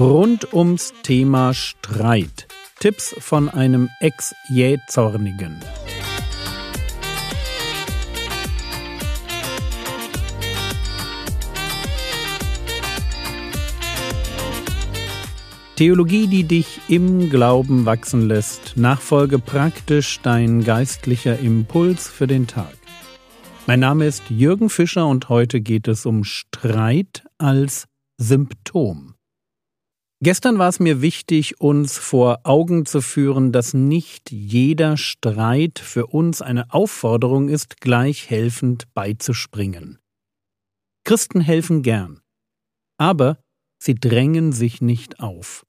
Rund ums Thema Streit. Tipps von einem Ex-Jähzornigen. Theologie, die dich im Glauben wachsen lässt. Nachfolge praktisch dein geistlicher Impuls für den Tag. Mein Name ist Jürgen Fischer und heute geht es um Streit als Symptom. Gestern war es mir wichtig, uns vor Augen zu führen, dass nicht jeder Streit für uns eine Aufforderung ist, gleich helfend beizuspringen. Christen helfen gern, aber sie drängen sich nicht auf.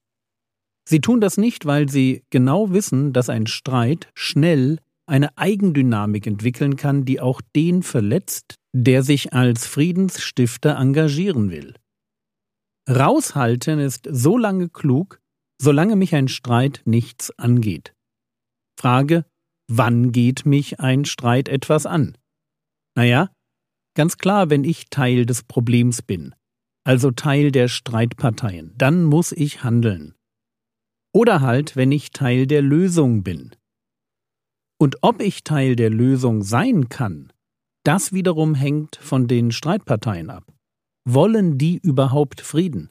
Sie tun das nicht, weil sie genau wissen, dass ein Streit schnell eine Eigendynamik entwickeln kann, die auch den verletzt, der sich als Friedensstifter engagieren will. Raushalten ist so lange klug, solange mich ein Streit nichts angeht. Frage, wann geht mich ein Streit etwas an? Naja, ganz klar, wenn ich Teil des Problems bin, also Teil der Streitparteien, dann muss ich handeln. Oder halt, wenn ich Teil der Lösung bin. Und ob ich Teil der Lösung sein kann, das wiederum hängt von den Streitparteien ab. Wollen die überhaupt Frieden?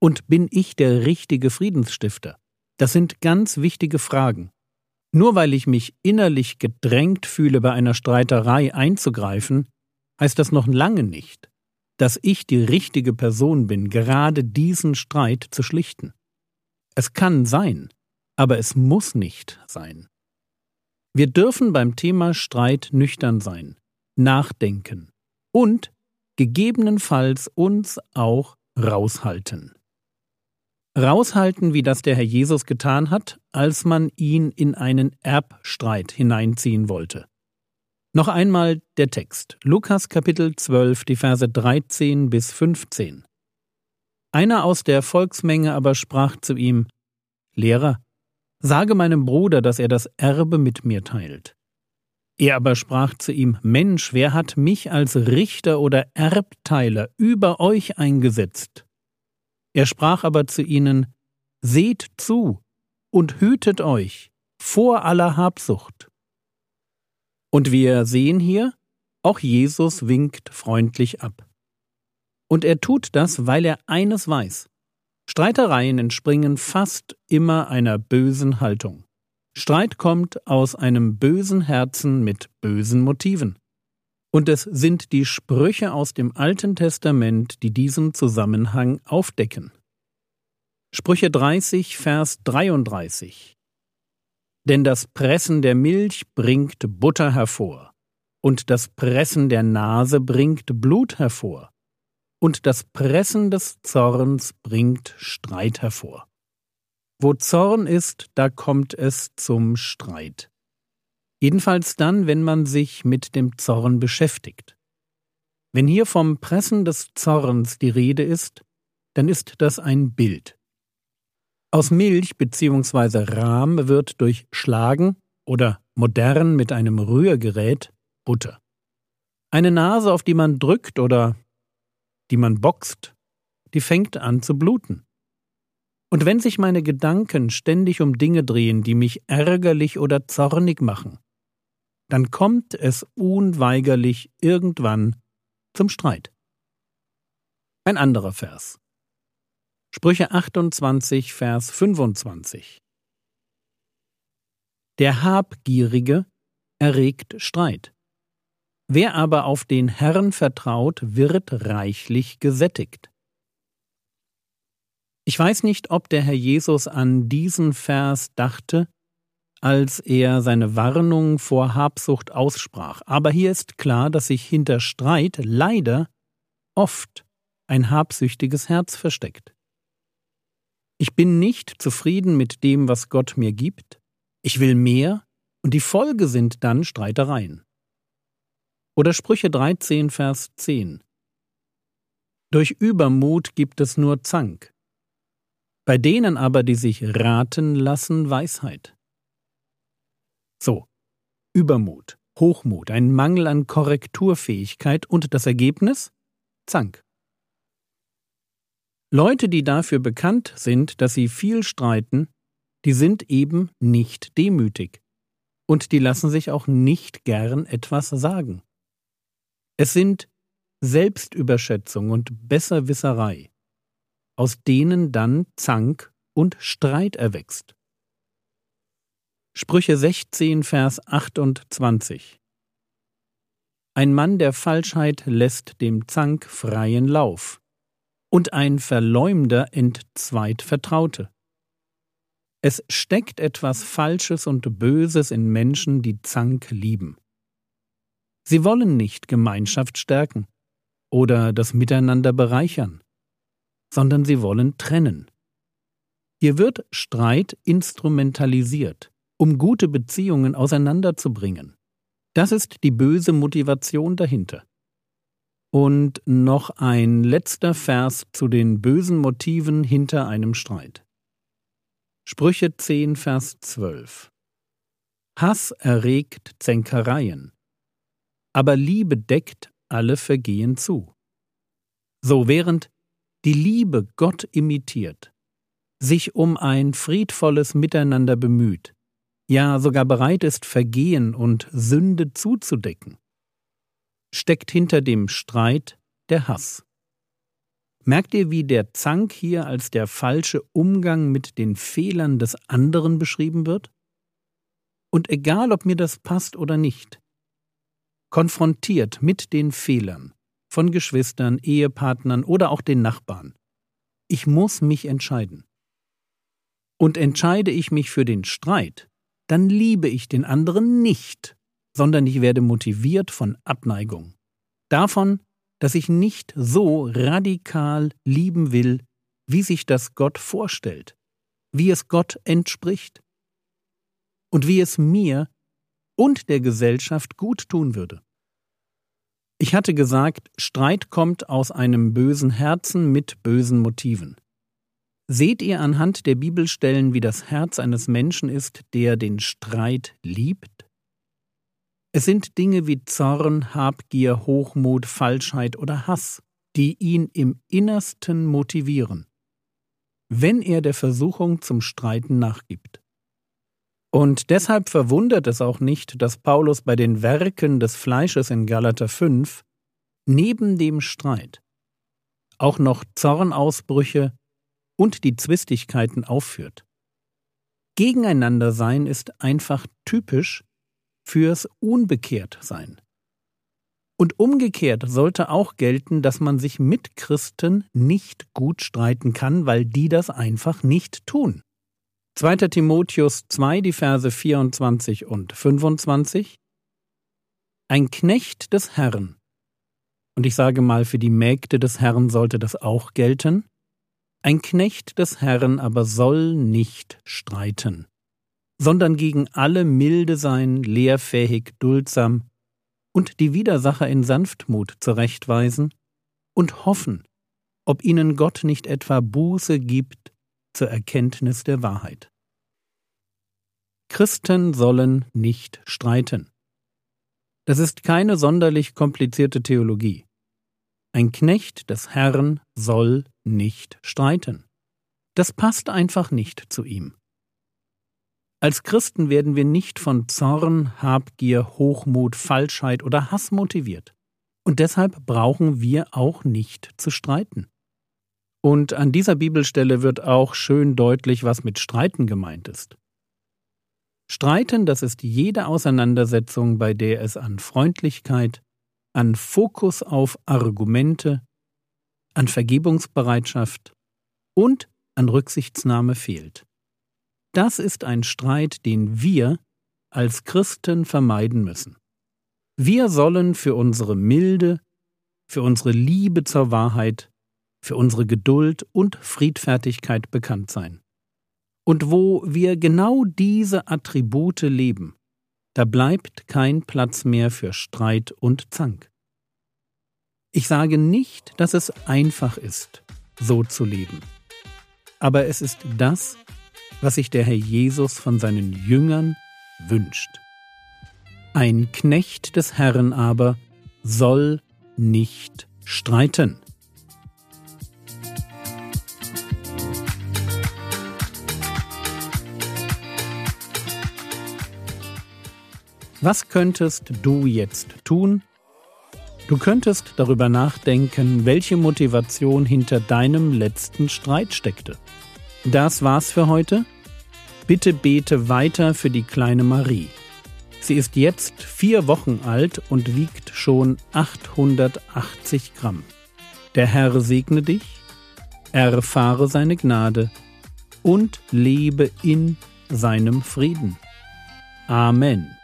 Und bin ich der richtige Friedensstifter? Das sind ganz wichtige Fragen. Nur weil ich mich innerlich gedrängt fühle, bei einer Streiterei einzugreifen, heißt das noch lange nicht, dass ich die richtige Person bin, gerade diesen Streit zu schlichten. Es kann sein, aber es muss nicht sein. Wir dürfen beim Thema Streit nüchtern sein, nachdenken und gegebenenfalls uns auch raushalten. Raushalten, wie das der Herr Jesus getan hat, als man ihn in einen Erbstreit hineinziehen wollte. Noch einmal der Text. Lukas Kapitel 12, die Verse 13 bis 15. Einer aus der Volksmenge aber sprach zu ihm, Lehrer, Sage meinem Bruder, dass er das Erbe mit mir teilt. Er aber sprach zu ihm, Mensch, wer hat mich als Richter oder Erbteiler über euch eingesetzt? Er sprach aber zu ihnen, Seht zu und hütet euch vor aller Habsucht. Und wir sehen hier, auch Jesus winkt freundlich ab. Und er tut das, weil er eines weiß. Streitereien entspringen fast immer einer bösen Haltung. Streit kommt aus einem bösen Herzen mit bösen Motiven. Und es sind die Sprüche aus dem Alten Testament, die diesen Zusammenhang aufdecken. Sprüche 30, Vers 33 Denn das Pressen der Milch bringt Butter hervor, und das Pressen der Nase bringt Blut hervor und das Pressen des Zorns bringt Streit hervor. Wo Zorn ist, da kommt es zum Streit. Jedenfalls dann, wenn man sich mit dem Zorn beschäftigt. Wenn hier vom Pressen des Zorns die Rede ist, dann ist das ein Bild. Aus Milch bzw. Rahm wird durch Schlagen oder modern mit einem Rührgerät Butter. Eine Nase, auf die man drückt oder die man boxt, die fängt an zu bluten. Und wenn sich meine Gedanken ständig um Dinge drehen, die mich ärgerlich oder zornig machen, dann kommt es unweigerlich irgendwann zum Streit. Ein anderer Vers. Sprüche 28, Vers 25. Der Habgierige erregt Streit. Wer aber auf den Herrn vertraut, wird reichlich gesättigt. Ich weiß nicht, ob der Herr Jesus an diesen Vers dachte, als er seine Warnung vor Habsucht aussprach, aber hier ist klar, dass sich hinter Streit leider oft ein habsüchtiges Herz versteckt. Ich bin nicht zufrieden mit dem, was Gott mir gibt, ich will mehr, und die Folge sind dann Streitereien. Oder Sprüche 13, Vers 10. Durch Übermut gibt es nur Zank. Bei denen aber, die sich raten lassen, Weisheit. So, Übermut, Hochmut, ein Mangel an Korrekturfähigkeit und das Ergebnis? Zank. Leute, die dafür bekannt sind, dass sie viel streiten, die sind eben nicht demütig. Und die lassen sich auch nicht gern etwas sagen. Es sind Selbstüberschätzung und Besserwisserei, aus denen dann Zank und Streit erwächst. Sprüche 16, Vers 28 Ein Mann der Falschheit lässt dem Zank freien Lauf, und ein Verleumder entzweit Vertraute. Es steckt etwas Falsches und Böses in Menschen, die Zank lieben. Sie wollen nicht Gemeinschaft stärken oder das Miteinander bereichern, sondern sie wollen trennen. Hier wird Streit instrumentalisiert, um gute Beziehungen auseinanderzubringen. Das ist die böse Motivation dahinter. Und noch ein letzter Vers zu den bösen Motiven hinter einem Streit. Sprüche 10, Vers 12. Hass erregt Zänkereien, aber Liebe deckt alle Vergehen zu. So während die Liebe Gott imitiert, sich um ein friedvolles Miteinander bemüht, ja sogar bereit ist, Vergehen und Sünde zuzudecken, steckt hinter dem Streit der Hass. Merkt ihr, wie der Zank hier als der falsche Umgang mit den Fehlern des anderen beschrieben wird? Und egal, ob mir das passt oder nicht, konfrontiert mit den Fehlern von Geschwistern, Ehepartnern oder auch den Nachbarn. Ich muss mich entscheiden. Und entscheide ich mich für den Streit, dann liebe ich den anderen nicht, sondern ich werde motiviert von Abneigung. Davon, dass ich nicht so radikal lieben will, wie sich das Gott vorstellt, wie es Gott entspricht und wie es mir und der Gesellschaft gut tun würde. Ich hatte gesagt, Streit kommt aus einem bösen Herzen mit bösen Motiven. Seht ihr anhand der Bibelstellen, wie das Herz eines Menschen ist, der den Streit liebt? Es sind Dinge wie Zorn, Habgier, Hochmut, Falschheit oder Hass, die ihn im Innersten motivieren, wenn er der Versuchung zum Streiten nachgibt. Und deshalb verwundert es auch nicht, dass Paulus bei den Werken des Fleisches in Galater 5 neben dem Streit auch noch Zornausbrüche und die Zwistigkeiten aufführt. Gegeneinander sein ist einfach typisch fürs Unbekehrtsein. Und umgekehrt sollte auch gelten, dass man sich mit Christen nicht gut streiten kann, weil die das einfach nicht tun. 2. Timotheus 2, die Verse 24 und 25. Ein Knecht des Herrn. Und ich sage mal, für die Mägde des Herrn sollte das auch gelten. Ein Knecht des Herrn aber soll nicht streiten, sondern gegen alle milde sein, lehrfähig, duldsam und die Widersacher in Sanftmut zurechtweisen und hoffen, ob ihnen Gott nicht etwa Buße gibt zur Erkenntnis der Wahrheit. Christen sollen nicht streiten. Das ist keine sonderlich komplizierte Theologie. Ein Knecht des Herrn soll nicht streiten. Das passt einfach nicht zu ihm. Als Christen werden wir nicht von Zorn, Habgier, Hochmut, Falschheit oder Hass motiviert. Und deshalb brauchen wir auch nicht zu streiten. Und an dieser Bibelstelle wird auch schön deutlich, was mit Streiten gemeint ist. Streiten, das ist jede Auseinandersetzung, bei der es an Freundlichkeit, an Fokus auf Argumente, an Vergebungsbereitschaft und an Rücksichtsnahme fehlt. Das ist ein Streit, den wir als Christen vermeiden müssen. Wir sollen für unsere Milde, für unsere Liebe zur Wahrheit für unsere Geduld und Friedfertigkeit bekannt sein. Und wo wir genau diese Attribute leben, da bleibt kein Platz mehr für Streit und Zank. Ich sage nicht, dass es einfach ist, so zu leben. Aber es ist das, was sich der Herr Jesus von seinen Jüngern wünscht. Ein Knecht des Herrn aber soll nicht streiten. Was könntest du jetzt tun? Du könntest darüber nachdenken, welche Motivation hinter deinem letzten Streit steckte. Das war's für heute. Bitte bete weiter für die kleine Marie. Sie ist jetzt vier Wochen alt und wiegt schon 880 Gramm. Der Herr segne dich, erfahre seine Gnade und lebe in seinem Frieden. Amen.